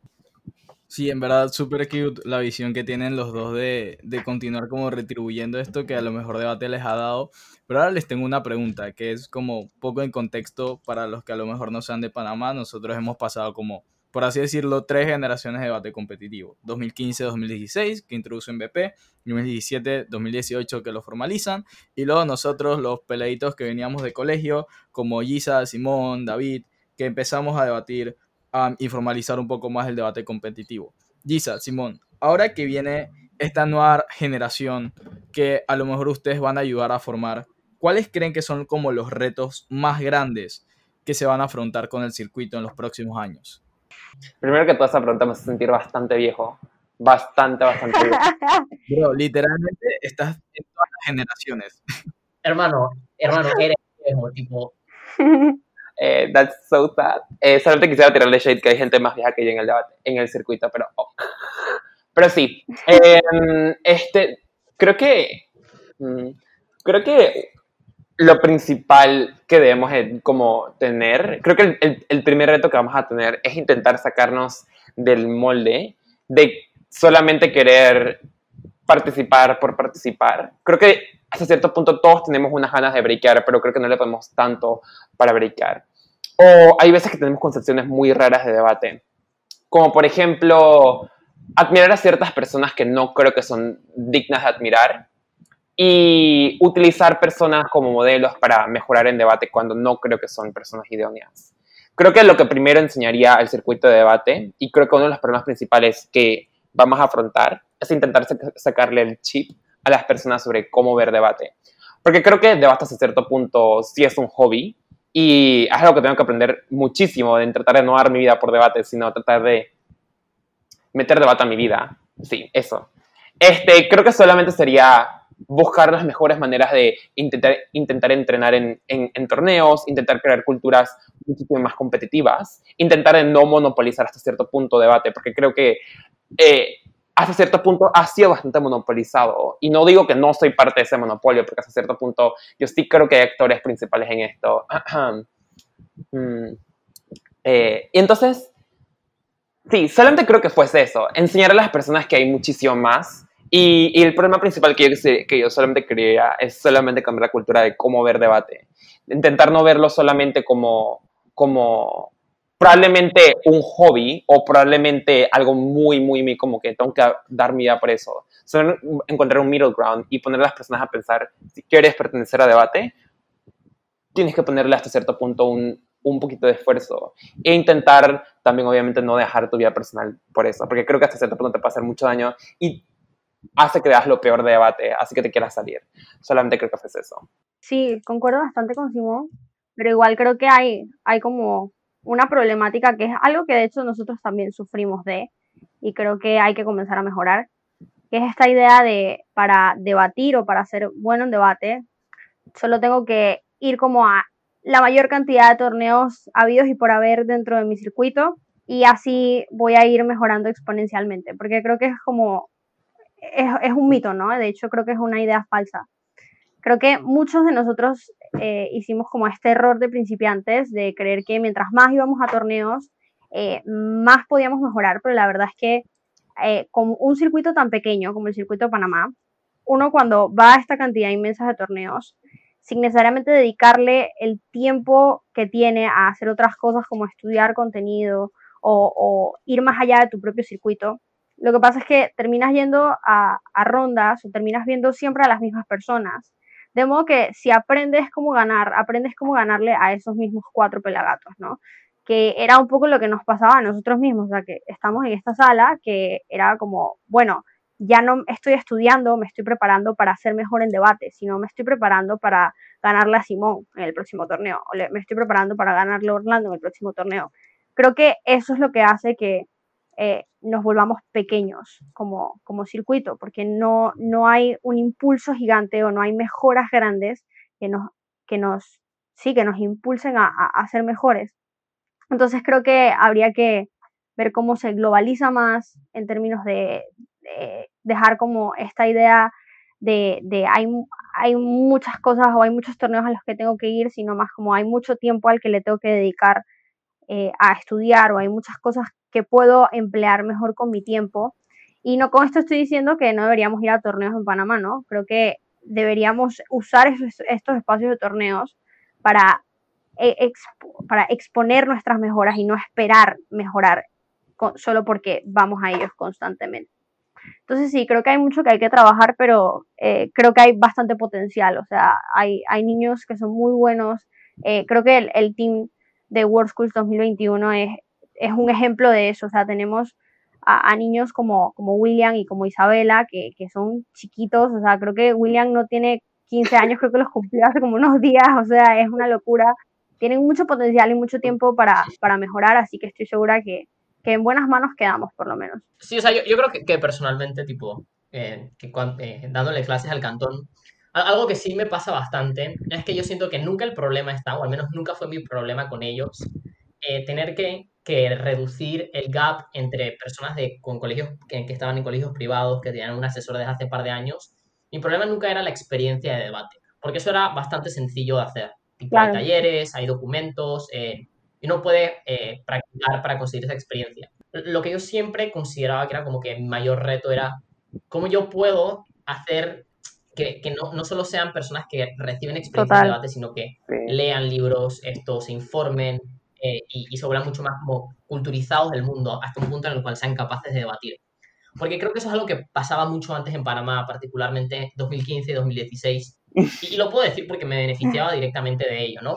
Sí, en verdad, súper cute la visión que tienen los dos de, de, continuar como retribuyendo esto que a lo mejor debate les ha dado. Pero ahora les tengo una pregunta que es como poco en contexto para los que a lo mejor no sean de Panamá. Nosotros hemos pasado como por así decirlo, tres generaciones de debate competitivo. 2015-2016, que introduce MVP, 2017-2018, que lo formalizan, y luego nosotros, los peladitos que veníamos de colegio, como Giza, Simón, David, que empezamos a debatir y formalizar un poco más el debate competitivo. Giza, Simón, ahora que viene esta nueva generación que a lo mejor ustedes van a ayudar a formar, ¿cuáles creen que son como los retos más grandes que se van a afrontar con el circuito en los próximos años? Primero que toda esa pregunta me hace sentir bastante viejo. Bastante, bastante viejo. Bro, literalmente estás en todas las generaciones. Hermano, hermano, eres viejo, tipo. Eh, that's so sad. Eh, solamente quisiera tirarle shade que hay gente más vieja que yo en el debate, en el circuito, pero. Oh. Pero sí. Em, este, creo que. Mm, creo que lo principal que debemos como tener, creo que el, el, primer reto que vamos a tener es intentar sacarnos del molde de solamente querer participar por participar. Creo que hasta cierto punto todos tenemos unas ganas de breakear, pero creo que no le podemos tanto para breakear. O hay veces que tenemos concepciones muy raras de debate, como por ejemplo admirar a ciertas personas que no creo que son dignas de admirar y utilizar personas como modelos para mejorar en debate cuando no creo que son personas idóneas. Creo que lo que primero enseñaría al circuito de debate, y creo que uno de los problemas principales que vamos a afrontar, es intentar sacarle el chip a las personas sobre cómo ver debate. Porque creo que debate hasta cierto punto sí es un hobby, y es algo que tengo que aprender muchísimo, de tratar de no dar mi vida por debate, sino tratar de meter debate a mi vida. Sí, eso. Este, creo que solamente sería buscar las mejores maneras de intentar, intentar entrenar en, en, torneos, intentar crear culturas muchísimo más competitivas, intentar no monopolizar hasta cierto punto debate, porque creo que eh, hasta cierto punto ha sido bastante monopolizado. Y no digo que no soy parte de ese monopolio, porque hasta cierto punto yo sí creo que hay actores principales en esto. Mm. Eh, y entonces, sí, solamente creo que fuese eso, enseñar a las personas que hay muchísimo más y, el problema principal que yo, que yo solamente quería es solamente cambiar la cultura de cómo ver debate. Intentar no verlo solamente como, como probablemente un hobby o probablemente algo muy, muy, muy como que tengo que dar mi vida por eso. Solo encontrar un middle ground y poner a las personas a pensar, si quieres pertenecer a debate, tienes que ponerle hasta cierto punto un, un poquito de esfuerzo e intentar también obviamente no dejar tu vida personal por eso, porque creo que hasta cierto punto te puede hacer mucho daño y hace que veas lo peor de debate, así que te quieras salir. Solamente creo que haces eso. Sí, concuerdo bastante con Simón, pero igual creo que hay, hay como una problemática que es algo que de hecho nosotros también sufrimos de y creo que hay que comenzar a mejorar, que es esta idea de para debatir o para ser bueno en debate, solo tengo que ir como a la mayor cantidad de torneos habidos y por haber dentro de mi circuito y así voy a ir mejorando exponencialmente, porque creo que es como es, un mito, ¿no? De hecho, creo que es una idea falsa. Creo que muchos de nosotros eh, hicimos como este error de principiantes de creer que mientras más íbamos a torneos, eh, más podíamos mejorar, pero la verdad es que eh, con un circuito tan pequeño como el circuito de Panamá, uno cuando va a esta cantidad inmensa de torneos, sin necesariamente dedicarle el tiempo que tiene a hacer otras cosas como estudiar contenido o ir más allá de tu propio circuito, lo que pasa es que terminas yendo a, rondas o terminas viendo siempre a las mismas personas. De modo que si aprendes cómo ganar, aprendes cómo ganarle a esos mismos cuatro pelagatos, ¿no? Que era un poco lo que nos pasaba a nosotros mismos, o sea, que estamos en esta sala, que era como, bueno, ya no estoy estudiando, me estoy preparando para ser mejor en debate, sino me estoy preparando para ganarle a Simón en el próximo torneo, o me estoy preparando para ganarle a Orlando en el próximo torneo. Creo que eso es lo que hace que eh, nos volvamos pequeños como, como circuito, porque no, no hay un impulso gigante o no hay mejoras grandes que nos, que nos, sí, que nos impulsen a, a, ser mejores. Entonces creo que habría que ver cómo se globaliza más en términos de, dejar como esta idea de, de, hay, hay muchas cosas o hay muchos torneos a los que tengo que ir, sino más como hay mucho tiempo al que le tengo que dedicar eh, a estudiar o hay muchas cosas que puedo emplear mejor con mi tiempo. Y no con esto estoy diciendo que no deberíamos ir a torneos en Panamá, ¿no? Creo que deberíamos usar estos espacios de torneos para, eh, para exponer nuestras mejoras y no esperar mejorar solo porque vamos a ellos constantemente. Entonces sí, creo que hay mucho que hay que trabajar, pero eh, creo que hay bastante potencial. O sea, hay, hay niños que son muy buenos. Eh, creo que el, el, team de World Schools 2021 es, es un ejemplo de eso. O sea, tenemos a, niños como, como William y como Isabela, que, que, son chiquitos. O sea, creo que William no tiene 15 años, creo que los cumplió hace como unos días. O sea, es una locura. Tienen mucho potencial y mucho tiempo para, para mejorar, así que estoy segura que, que en buenas manos quedamos, por lo menos. Sí, o sea, yo, yo creo que, que, personalmente, tipo, eh, que eh, dándole clases al cantón, algo que sí me pasa bastante es que yo siento que nunca el problema está, o al menos nunca fue mi problema con ellos, eh, tener que, que, reducir el gap entre personas de, con colegios que, que, estaban en colegios privados, que tenían un asesor desde hace un par de años. Mi problema nunca era la experiencia de debate, porque eso era bastante sencillo de hacer. Tipo, Hay talleres, hay documentos, eh, y uno puede eh, practicar para conseguir esa experiencia. Lo que yo siempre consideraba que era como que mi mayor reto era cómo yo puedo hacer que, que no, no, solo sean personas que reciben experiencia de debate, sino que lean libros, esto, se informen eh, y, y, se vuelvan mucho más como culturizados del mundo hasta un punto en el cual sean capaces de debatir. Porque creo que eso es algo que pasaba mucho antes en Panamá, particularmente 2015 y 2016. Y, lo puedo decir porque me beneficiaba directamente de ello, ¿no?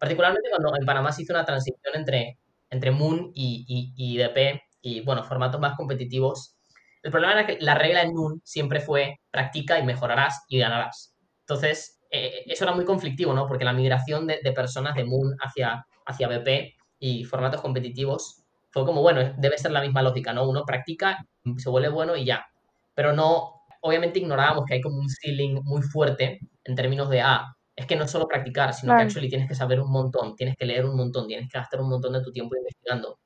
particularmente cuando en Panamá se hizo una transición entre, entre Moon y, y, y DP y, bueno, formatos más competitivos. El problema era que la regla en Moon siempre fue practica y mejorarás y ganarás. Entonces, eh, eso era muy conflictivo, ¿no? Porque la migración de, de, personas de Moon hacia, hacia BP y formatos competitivos fue como, bueno, debe ser la misma lógica, ¿no? Uno practica, se vuelve bueno y ya. Pero no, obviamente ignorábamos que hay como un ceiling muy fuerte en términos de, ah, es que no es solo practicar, sino que actually tienes que saber un montón, tienes que leer un montón, tienes que gastar un montón de tu tiempo investigando.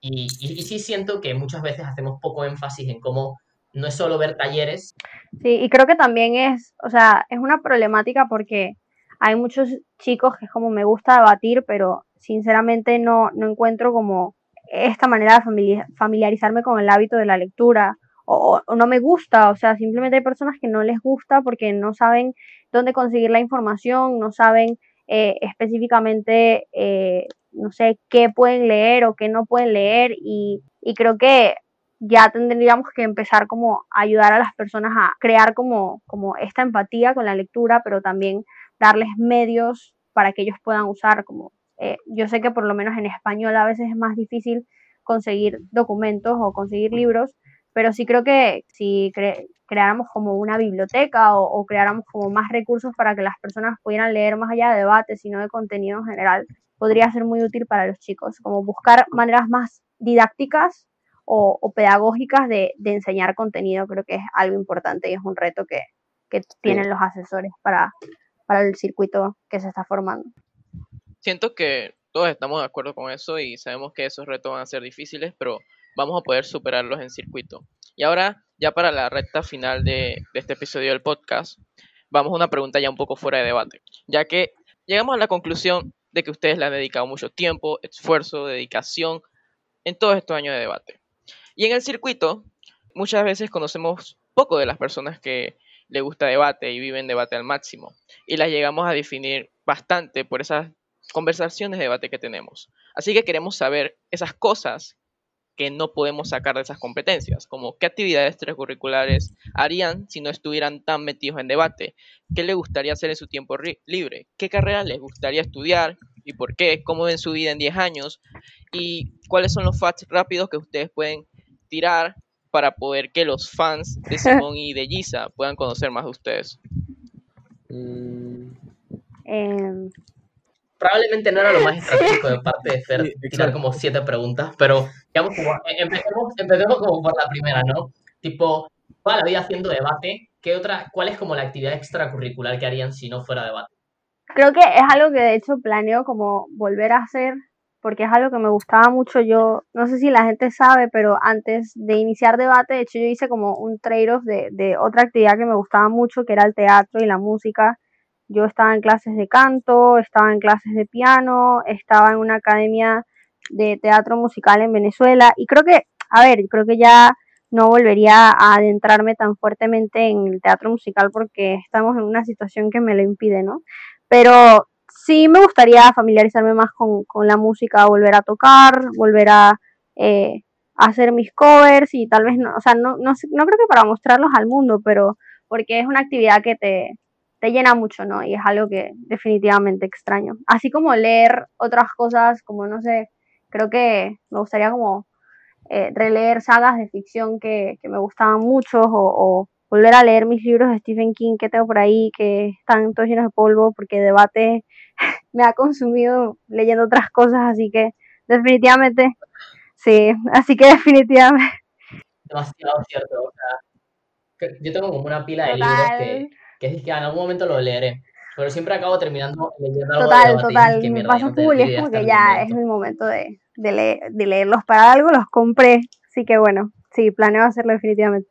Y, y, sí siento que muchas veces hacemos poco énfasis en cómo no es solo ver talleres. Sí, y creo que también es, o sea, es una problemática porque hay muchos chicos que es como me gusta debatir, pero sinceramente no, no encuentro como esta manera de familiarizarme con el hábito de la lectura o, o, no me gusta, o sea, simplemente hay personas que no les gusta porque no saben dónde conseguir la información, no saben eh, específicamente, eh, no sé, qué pueden leer o qué no pueden leer y, y creo que ya tendríamos que empezar como a ayudar a las personas a crear como, como esta empatía con la lectura, pero también darles medios para que ellos puedan usar como eh, yo sé que por lo menos en español a veces es más difícil conseguir documentos o conseguir libros, pero sí creo que si cre creáramos como una biblioteca o, o, creáramos como más recursos para que las personas pudieran leer más allá de debates, sino de contenido en general, podría ser muy útil para los chicos, como buscar maneras más didácticas o, o pedagógicas de, de, enseñar contenido, creo que es algo importante y es un reto que, que tienen los asesores para, para el circuito que se está formando. Siento que todos estamos de acuerdo con eso y sabemos que esos retos van a ser difíciles, pero vamos a poder superarlos en circuito. Y ahora, ya para la recta final de, de este episodio del podcast, vamos a una pregunta ya un poco fuera de debate, ya que llegamos a la conclusión de que ustedes le han dedicado mucho tiempo, esfuerzo, dedicación en todos estos años de debate. Y en el circuito, muchas veces conocemos poco de las personas que le gusta debate y viven debate al máximo. Y las llegamos a definir bastante por esas conversaciones de debate que tenemos. Así que queremos saber esas cosas que no podemos sacar de esas competencias, como qué actividades extracurriculares harían si no estuvieran tan metidos en debate, qué les gustaría hacer en su tiempo libre, qué carrera les gustaría estudiar y por qué, cómo ven su vida en 10 años y cuáles son los facts rápidos que ustedes pueden tirar para poder que los fans de Simón y de Giza puedan conocer más de ustedes. Mm. Eh, probablemente no era lo más estratégico de parte de Fer sí, tirar como siete preguntas, pero digamos como, eh, empecemos, empecemos como por la primera, ¿no? Tipo, toda la vida haciendo debate, ¿qué otra, cuál es como la actividad extracurricular que harían si no fuera debate? Creo que es algo que de hecho planeo como volver a hacer, porque es algo que me gustaba mucho. Yo, no sé si la gente sabe, pero antes de iniciar debate, de hecho yo hice como un trade-off de, de otra actividad que me gustaba mucho, que era el teatro y la música yo estaba en clases de canto, estaba en clases de piano, estaba en una academia de teatro musical en Venezuela y creo que, a ver, creo que ya no volvería a adentrarme tan fuertemente en el teatro musical porque estamos en una situación que me lo impide, ¿no? Pero sí me gustaría familiarizarme más con, con la música, volver a tocar, volver a, eh, hacer mis covers y tal vez no, o sea, no, no, no creo que para mostrarlos al mundo, pero porque es una actividad que te, te llena mucho, ¿no? Y es algo que definitivamente extraño. Así como leer otras cosas, como no sé, creo que me gustaría como eh, releer sagas de ficción que, que me gustaban mucho o, o, volver a leer mis libros de Stephen King que tengo por ahí, que están todos llenos de polvo, porque debate me ha consumido leyendo otras cosas, así que definitivamente, sí, así que definitivamente. Demasiado cierto, o sea, yo tengo como una pila de libros que, que es que en algún momento lo leeré. Pero siempre acabo terminando leyendo algo Total, de debate, total. que, Me pasa full, es como que ya es mi momento de, de, leer- de leerlos para algo, los compré. Así que bueno, sí, planeo hacerlo definitivamente.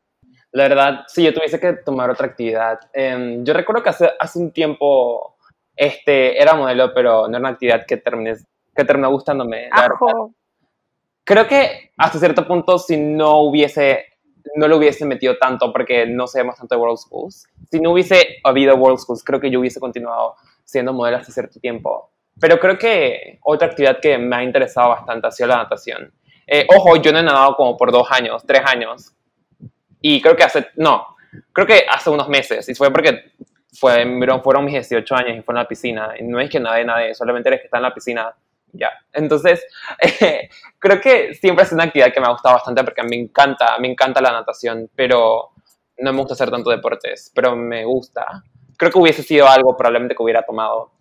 La verdad, si yo tuviese que tomar otra actividad, em, yo recuerdo que hace, hace un tiempo este, era modelo, pero no era una actividad que, terminé, que terminó gustándome. Creo que hasta cierto punto, si no hubiese, no lo hubiese metido tanto, porque no sabemos tanto de World Schools, si no hubiese habido World Schools, creo que yo hubiese continuado siendo modelo hasta cierto tiempo. Pero creo que otra actividad que me ha interesado bastante ha sido la natación. Eh, ojo, yo no he nadado como por dos años, tres años. Y creo que hace, no, creo que hace unos meses. Y fue porque fue, fueron mis 18 años y fue en la piscina. Y no es que nadie nadie, solamente eres que está en la piscina. Ya. Entonces, eh, creo que siempre es una actividad que me ha gustado bastante porque me encanta, me encanta la natación, pero no me gusta hacer tanto deportes, pero me gusta. Creo que hubiese sido algo probablemente que hubiera tomado.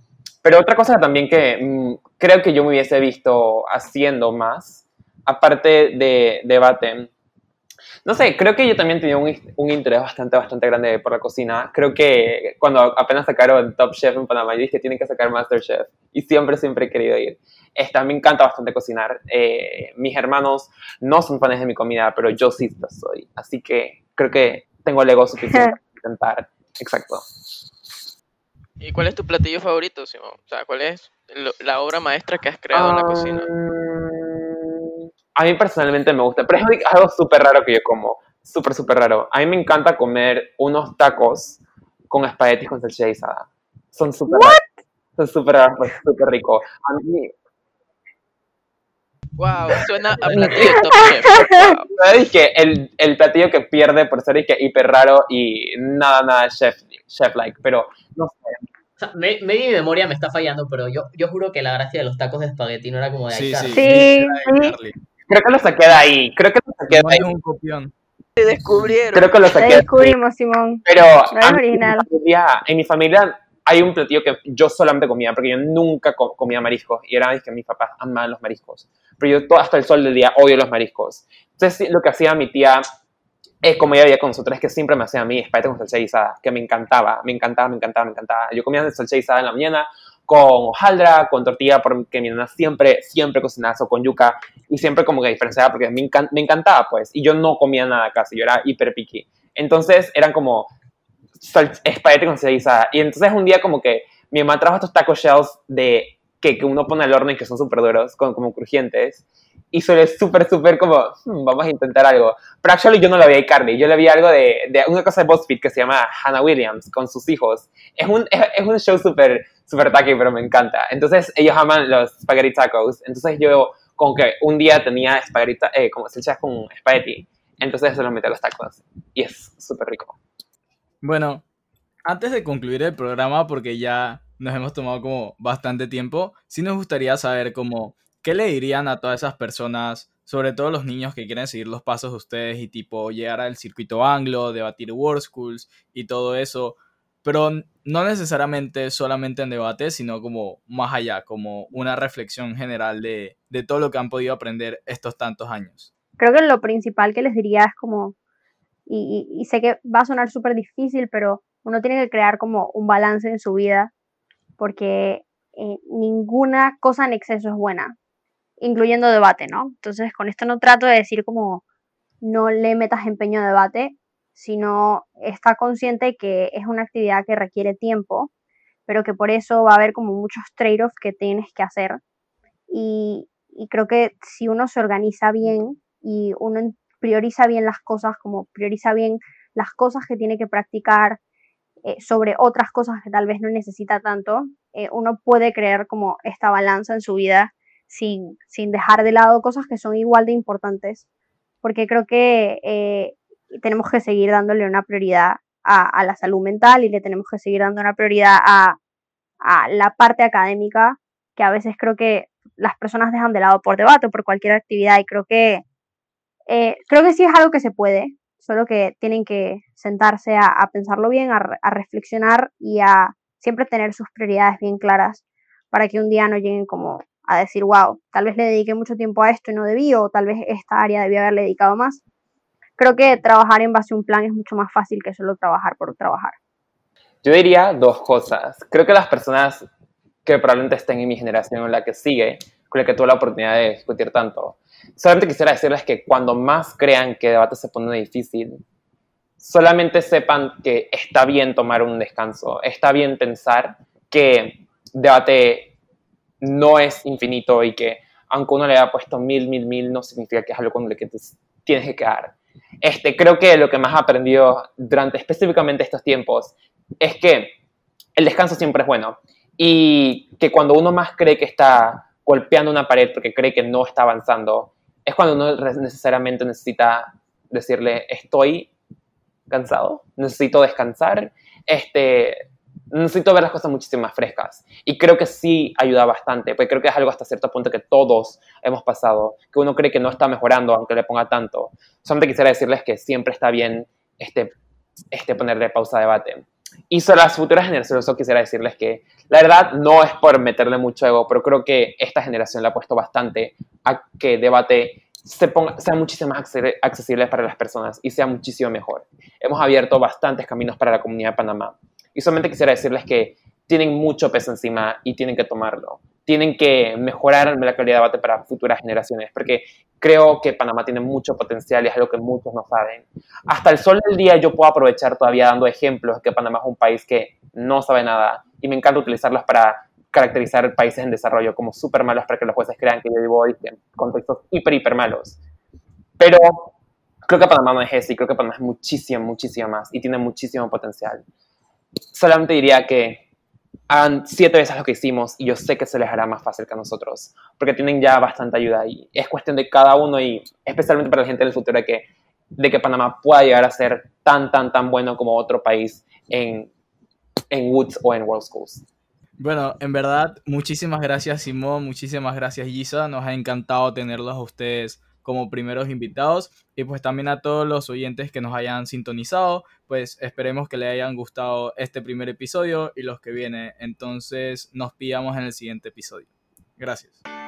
Pero otra cosa también que mm, creo que yo me hubiese visto haciendo más, aparte de debate, no sé, creo que yo también tenía un, un, interés bastante, bastante grande por la cocina. Creo que cuando apenas sacaron Top Chef en Panamá, yo dije que tienen que sacar Master Chef. Y siempre, siempre he querido ir. Esta, me encanta bastante cocinar. Eh, mis hermanos no son fans de mi comida, pero yo sí lo soy. Así que creo que tengo el ego suficiente para intentar. Exacto. ¿Y cuál es tu platillo favorito, Simón? O sea, ¿cuál es lo, la obra maestra que has creado en la cocina? A mí personalmente me gusta, pero es algo súper raro que yo como. Súper, súper raro. A mí me encanta comer unos tacos con espaguetis con salchicha guisada. Son súper raros. Son súper raros, pero súper rico. A mí, Wow, suena a platillo de Top Chef. Wow. ¿sabes que el, el platillo que pierde por ser que hiper raro y nada, nada chef, chef-like, pero no sé. O sea, me, me- mi memoria me está fallando, pero yo, yo juro que la gracia de los tacos de espagueti no era como de Sí, sí. Sí, sí. Creo que lo saqué de ahí. Creo que lo saqué de ahí. es un copión. Te descubrieron. Creo que lo Te saqué de ahí. descubrimos, Simón. Pero No es original. En, mi familia, en mi familia hay un platillo que yo solamente comía, porque yo nunca co- comía mariscos, y era que mis papás amaban los mariscos. Pero yo todo, hasta el sol del día odio los mariscos. Entonces lo que hacía mi tía, es como ella veía con nosotros, es que siempre me hacía a mí espagueti con salsa guisada, que me encantaba, me encantaba, me encantaba, me encantaba. Yo comía salsa guisada en la mañana con hojaldra, con tortilla, porque mi nana siempre, siempre cocinaba eso con yuca, y siempre como que diferenciaba, porque me, encan- me encantaba, pues, y yo no comía nada casi, yo era hiper picky. Entonces eran como espagueti con guisada. Y entonces un día como que mi mamá trajo estos taco shells de que, que uno pone al horno y que son súper duros, como crujientes. Y suele súper, súper como, "Hmm, vamos a intentar algo. Pero actually yo no la vi a Carly, yo le vi algo de, de una cosa de BuzzFeed que se llama Hannah Williams con sus hijos. Es un, es, es un show súper, súper tacky, pero me encanta. Entonces ellos aman los spaghetti tacos. Entonces yo como que un día tenía espagueti, eh, como salchichas con espagueti. Entonces se los metí a los tacos. Y es súper rico. Bueno, antes de concluir el programa, porque ya nos hemos tomado como bastante tiempo, sí nos gustaría saber como, ¿qué le dirían a todas esas personas, sobre todo los niños que quieren seguir los pasos de ustedes y tipo llegar al circuito anglo, debatir World Schools y todo eso? Pero no necesariamente solamente en debate, sino como más allá, como una reflexión general de, de todo lo que han podido aprender estos tantos años. Creo que lo principal que les diría es como, y, y- y sé que va a sonar súper difícil, pero uno tiene que crear como un balance en su vida, porque eh, ninguna cosa en exceso es buena, incluyendo debate, ¿no? Entonces, con esto no trato de decir como no le metas empeño a debate, sino está consciente que es una actividad que requiere tiempo, pero que por eso va a haber como muchos trade-offs que tienes que hacer. Y, creo que si uno se organiza bien y uno prioriza bien las cosas, como prioriza bien las cosas que tiene que practicar eh, sobre otras cosas que tal vez no necesita tanto, eh, uno puede crear como esta balanza en su vida sin, sin dejar de lado cosas que son igual de importantes, porque creo que eh, tenemos que seguir dándole una prioridad a, la salud mental y le tenemos que seguir dando una prioridad a, la parte académica, que a veces creo que las personas dejan de lado por debate o por cualquier actividad y creo que eh, creo que sí es algo que se puede, solo que tienen que sentarse a, pensarlo bien, a, a, reflexionar y a siempre tener sus prioridades bien claras para que un día no lleguen como a decir, wow, tal vez le dediqué mucho tiempo a esto y no debí, o tal vez esta área debía haberle dedicado más creo que trabajar en base a un plan es mucho más fácil que solo trabajar por trabajar. Yo diría dos cosas. Creo que las personas que probablemente estén en mi generación o la que sigue, con la que tuve la oportunidad de discutir tanto, solamente quisiera decirles que cuando más crean que debate se pone difícil, solamente sepan que está bien tomar un descanso, está bien pensar que debate no es infinito y que aunque uno le haya puesto mil, mil, mil, no significa que es algo con lo que tienes que quedar. Este, creo que lo que más he aprendido durante específicamente estos tiempos es que el descanso siempre es bueno y que cuando uno más cree que está golpeando una pared porque cree que no está avanzando, es cuando uno necesariamente necesita decirle, estoy cansado, necesito descansar, este, necesito ver las cosas muchísimo más frescas. Y creo que sí ayuda bastante, porque creo que es algo hasta cierto punto que todos hemos pasado, que uno cree que no está mejorando aunque le ponga tanto. Solamente quisiera decirles que siempre está bien este, este ponerle pausa a debate. Y sobre las futuras generaciones, solo quisiera decirles que la verdad no es por meterle mucho ego, pero creo que esta generación le ha puesto bastante a que debate se ponga, sea muchísimo más accesible para las personas y sea muchísimo mejor. Hemos abierto bastantes caminos para la comunidad de Panamá y solamente quisiera decirles que tienen mucho peso encima y tienen que tomarlo. Tienen que mejorar la calidad de debate para futuras generaciones, porque creo que Panamá tiene mucho potencial y es algo que muchos no saben. Hasta el sol del día yo puedo aprovechar todavía dando ejemplos de que Panamá es un país que no sabe nada y me encanta utilizarlos para caracterizar países en desarrollo como súper malos para que los jueces crean que yo vivo en contextos hiper, hiper malos. Pero creo que Panamá no es ese y creo que Panamá es muchísimo, muchísimo más y tiene muchísimo potencial solamente diría que hagan siete veces lo que hicimos y yo sé que se les hará más fácil que a nosotros, porque tienen ya bastante ayuda y es cuestión de cada uno y especialmente para la gente del futuro de que, de que Panamá pueda llegar a ser tan, tan, tan bueno como otro país en, en Woods o en World Schools. Bueno, en verdad, muchísimas gracias Simón, muchísimas gracias Gisa, nos ha encantado tenerlos a ustedes como primeros invitados y pues también a todos los oyentes que nos hayan sintonizado, pues esperemos que les hayan gustado este primer episodio y los que vienen. Entonces nos pillamos en el siguiente episodio. Gracias.